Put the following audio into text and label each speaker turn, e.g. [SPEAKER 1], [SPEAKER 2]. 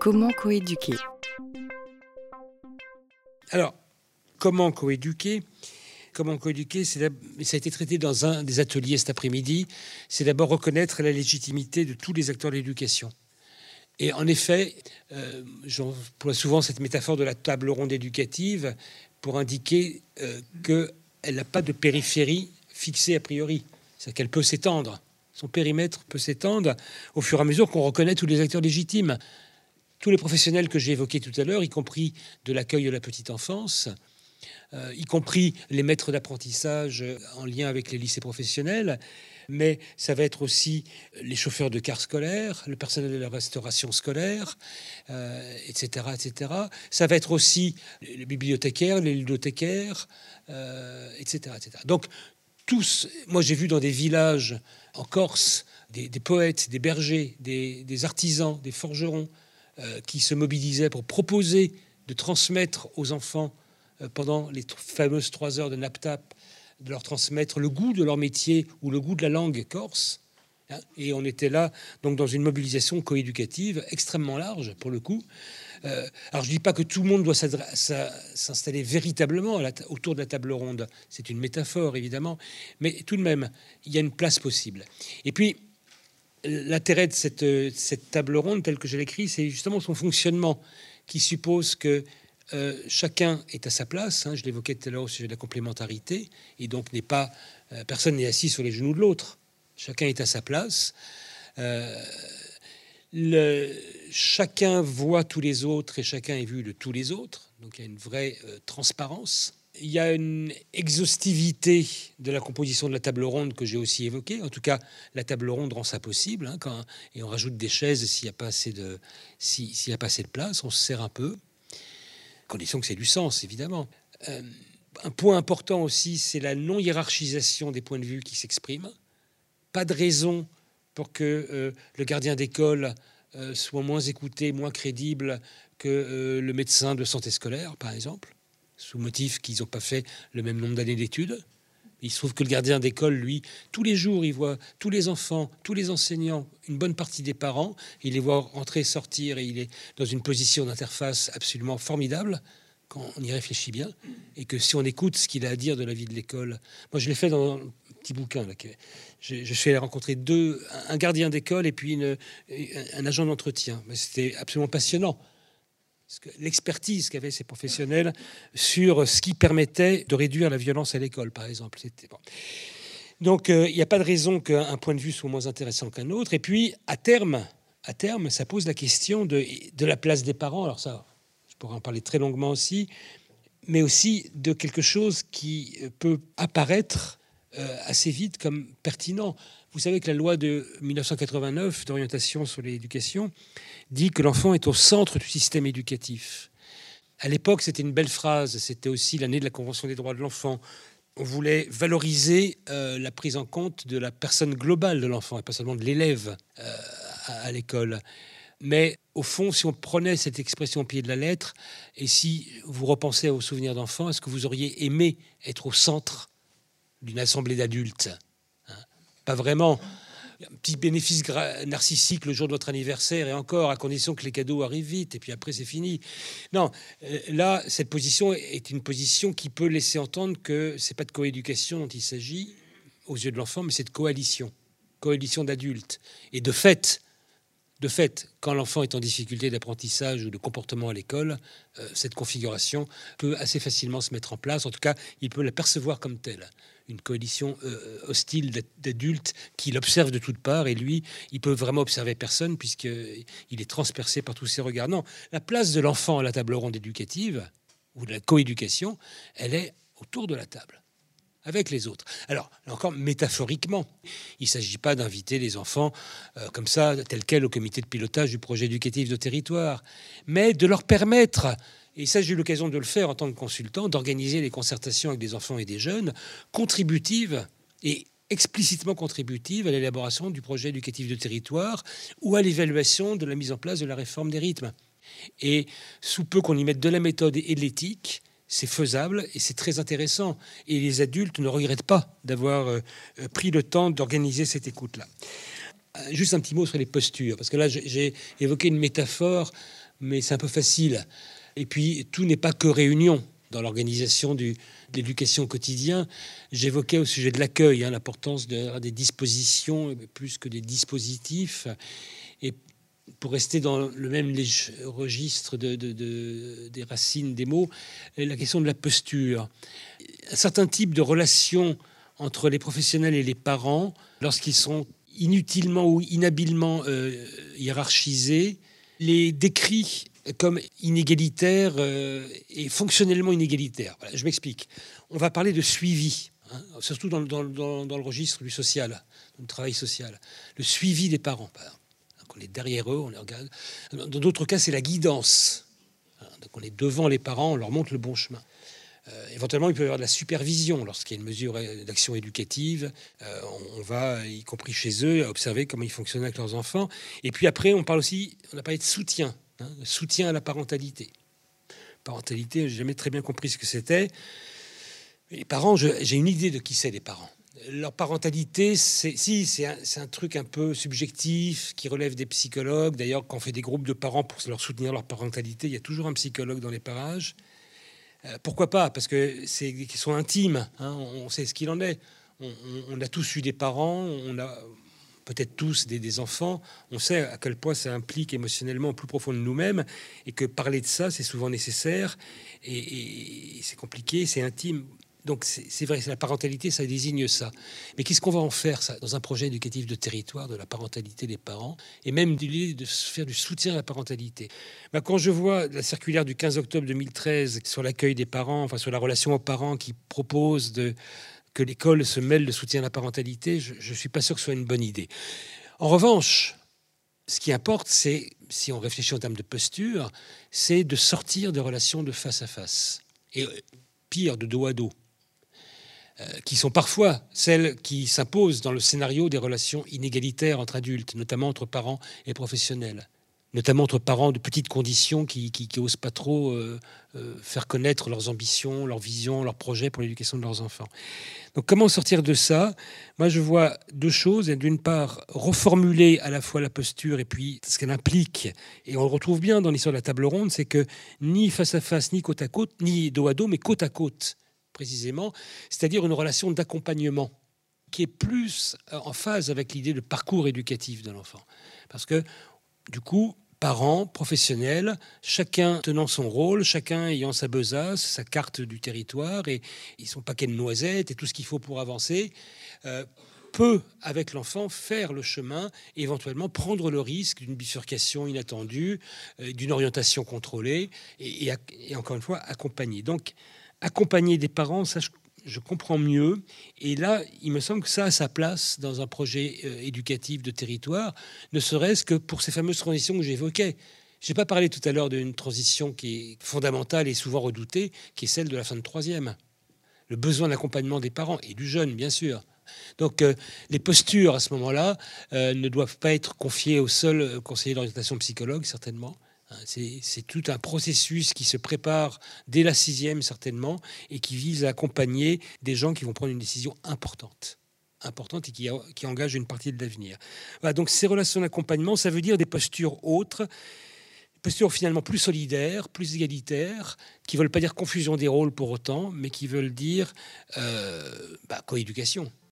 [SPEAKER 1] Comment coéduquer?
[SPEAKER 2] Alors, comment coéduquer? Comment coéduquer Ça a été traité dans un des ateliers cet après-midi. C'est d'abord reconnaître la légitimité de tous les acteurs de l'éducation. Et en effet, euh, j'emploie souvent cette métaphore de la table ronde éducative pour indiquer euh, qu'elle n'a pas de périphérie fixée a priori. C'est-à-dire qu'elle peut s'étendre. Son périmètre peut s'étendre au fur et à mesure qu'on reconnaît tous les acteurs légitimes. Tous les professionnels que j'ai évoqués tout à l'heure, y compris de l'accueil de la petite enfance, euh, y compris les maîtres d'apprentissage en lien avec les lycées professionnels, mais ça va être aussi les chauffeurs de cars scolaires, le personnel de la restauration scolaire, etc., euh, etc. Ça va être aussi les bibliothécaires, les ludothècaires, euh, etc., etc. Donc tous, moi j'ai vu dans des villages en Corse des, poètes, des bergers, des, artisans, des forgerons euh, qui se mobilisaient pour proposer de transmettre aux enfants euh, pendant les fameuses trois heures de NAPTAP, de leur transmettre le goût de leur métier ou le goût de la langue corse. Hein. et on était là donc dans une mobilisation coéducative extrêmement large pour le coup. Euh, alors je dis pas que tout le monde doit s'installer véritablement autour de la table ronde. C'est une métaphore évidemment, mais tout de même il y a une place possible. Et puis l'intérêt de cette, cette, table ronde telle que je l'écris, c'est justement son fonctionnement qui suppose que euh, chacun est à sa place. Hein, je l'évoquais tout à l'heure au sujet de la complémentarité, et donc euh, personne n'est assis sur les genoux de l'autre. Chacun est à sa place. Euh, chacun voit tous les autres et chacun est vu de tous les autres. Donc il y a une vraie transparence. Il y a une exhaustivité de la composition de la table ronde que j'ai aussi évoquée. En tout cas, la table ronde rend ça possible. Hein, et on rajoute des chaises s'il n'y a, pas assez de, s'il y a de place. On se sert un peu condition que c'est du sens, évidemment. Euh, un point important aussi, c'est la non-hiérarchisation des points de vue qui s'expriment. Pas de raison pour que euh, le gardien d'école euh, soit moins écouté, moins crédible que le médecin de santé scolaire, par exemple, sous motif qu'ils n'ont pas fait le même nombre d'années d'études. Il se trouve que le gardien d'école, lui, tous les jours, il voit tous les enfants, tous les enseignants, une bonne partie des parents. Il les voit entrer, sortir, et il est dans une position d'interface absolument formidable quand on y réfléchit bien. Et que si on écoute ce qu'il a à dire de la vie de l'école, moi je l'ai fait dans un petit bouquin. Là, je, suis allé rencontrer deux, un gardien d'école et puis un agent d'entretien. C'était absolument passionnant l'expertise qu'avaient ces professionnels sur ce qui permettait de réduire la violence à l'école, par exemple. Donc, euh, il n'y a pas de raison qu'un point de vue soit moins intéressant qu'un autre. Et puis, à terme, ça pose la question de, de la place des parents. Alors ça, je pourrais en parler très longuement aussi, mais aussi de quelque chose qui peut apparaître euh, assez vite comme pertinent. Vous savez que la loi de 1989 d'orientation sur l'éducation dit que l'enfant est au centre du système éducatif. À l'époque, c'était une belle phrase, c'était aussi l'année de la Convention des droits de l'enfant. On voulait valoriser euh, la prise en compte de la personne globale de l'enfant et pas seulement de l'élève euh, à, l'école. Mais au fond, si on prenait cette expression au pied de la lettre, et si vous repensez vos souvenirs d'enfant, est-ce que vous auriez aimé être au centre d'une assemblée d'adultes. Hein. Pas vraiment. Un petit bénéfice narcissique le jour de votre anniversaire et encore à condition que les cadeaux arrivent vite et puis après c'est fini. Non, euh, là cette position est une position qui peut laisser entendre que c'est pas de coéducation dont il s'agit aux yeux de l'enfant, mais c'est de coalition, coalition d'adultes. Et de fait, de fait, quand l'enfant est en difficulté d'apprentissage ou de comportement à l'école, euh, cette configuration peut assez facilement se mettre en place. En tout cas, il peut la percevoir comme telle. Une coalition euh, hostile d'adultes qui l'observent de toutes parts et lui, il peut vraiment observer personne puisqu'il est transpercé par tous ces regards. Non, la place de l'enfant à la table ronde éducative ou de la coéducation, elle est autour de la table avec les autres. Alors, encore métaphoriquement, il ne s'agit pas d'inviter les enfants euh, comme ça, tel quel, au comité de pilotage du projet éducatif de territoire, mais de leur permettre, et ça j'ai eu l'occasion de le faire en tant que consultant, d'organiser des concertations avec des enfants et des jeunes contributives et explicitement contributives à l'élaboration du projet éducatif de territoire ou à l'évaluation de la mise en place de la réforme des rythmes. Et sous peu qu'on y mette de la méthode et de l'éthique, c'est faisable et c'est très intéressant. Et les adultes ne regrettent pas d'avoir euh, euh, pris le temps d'organiser cette écoute-là. Euh, juste un petit mot sur les postures, parce que là, j'ai évoqué une métaphore mais c'est un peu facile. Et puis, tout n'est pas que réunion dans l'organisation de l'éducation quotidien. J'évoquais au sujet de l'accueil hein, l'importance de, des dispositions plus que des dispositifs. Et pour rester dans le même registre de, des racines des mots, la question de la posture. Un certain type de relation entre les professionnels et les parents, lorsqu'ils sont inutilement ou inhabilement euh, hiérarchisés, les décrit comme inégalitaires euh, et fonctionnellement inégalitaires. je m'explique. On va parler de suivi, hein, surtout dans, le registre du social, du travail social. Le suivi des parents. On est derrière eux, on les regarde. Dans d'autres cas, c'est la guidance. Hein, donc on est devant les parents, on leur montre le bon chemin. Euh, éventuellement, il peut y avoir de la supervision lorsqu'il y a une mesure d'action éducative. Euh, on, va, y compris chez eux, observer comment ils fonctionnent avec leurs enfants. Et puis après, on parle aussi, on a parlé de soutien, hein, soutien à la parentalité. Parentalité, j'ai jamais très bien compris ce que c'était. Les parents, j'ai une idée de qui c'est les parents. Leur parentalité, c'est si c'est un, truc un peu subjectif qui relève des psychologues. D'ailleurs, quand on fait des groupes de parents pour leur soutenir leur parentalité, il y a toujours un psychologue dans les parages. Euh, pourquoi pas? Parce que c'est qu'ils sont intimes. Hein, on sait ce qu'il en est. On, a tous eu des parents. On a peut-être tous des, enfants. On sait à quel point ça implique émotionnellement plus profond de nous-mêmes et que parler de ça, c'est souvent nécessaire et c'est compliqué, c'est intime. Donc c'est vrai, la parentalité, ça désigne ça. Mais qu'est-ce qu'on va en faire, ça, dans un projet éducatif de territoire, de la parentalité des parents, et même de de faire du soutien à la parentalité? Ben, Quand je vois la circulaire du 15 octobre 2013 sur l'accueil des parents, enfin sur la relation aux parents qui propose que l'école se mêle de soutien à la parentalité, je ne suis pas sûr que ce soit une bonne idée. En revanche, ce qui importe, c'est, si on réfléchit en termes de posture, c'est de sortir des relations de face à face. Et pire, de dos à dos. Euh, qui sont parfois celles qui s'imposent dans le scénario des relations inégalitaires entre adultes, notamment entre parents et professionnels, notamment entre parents de petites conditions qui n'osent pas trop euh, euh, faire connaître leurs ambitions, leurs visions, leurs projets pour l'éducation de leurs enfants. Donc comment sortir de ça? Moi je vois deux choses. D'une part, reformuler à la fois la posture et puis ce qu'elle implique, et on le retrouve bien dans l'histoire de la table ronde, c'est que ni face à face, ni côte à côte, ni dos à dos, mais côte à côte, précisément, c'est-à-dire une relation d'accompagnement qui est plus euh, en phase avec l'idée de parcours éducatif de l'enfant. Parce que, du coup, parents, professionnels, chacun tenant son rôle, chacun ayant sa besace, sa carte du territoire et, son paquet de noisettes et tout ce qu'il faut pour avancer, euh, peut, avec l'enfant, faire le chemin et éventuellement prendre le risque d'une bifurcation inattendue, euh, d'une orientation contrôlée et, et, encore une fois accompagner. Donc, accompagner des parents, ça je, comprends mieux. Et là, il me semble que ça a sa place dans un projet euh, éducatif de territoire, ne serait-ce que pour ces fameuses transitions que j'évoquais. Je n'ai pas parlé tout à l'heure d'une transition qui est fondamentale et souvent redoutée, qui est celle de la fin de troisième. Le besoin d'accompagnement des parents et du jeune, bien sûr. Donc euh, les postures à ce moment-là euh, ne doivent pas être confiées au seul conseiller d'orientation psychologue, certainement. C'est tout un processus qui se prépare dès la sixième certainement et qui vise à accompagner des gens qui vont prendre une décision importante importante et qui, qui engage une partie de l'avenir. donc ces relations d'accompagnement, ça veut dire des postures autres, postures finalement plus solidaires, plus égalitaires, qui veulent pas dire confusion des rôles pour autant, mais qui veulent dire euh, bah, coéducation.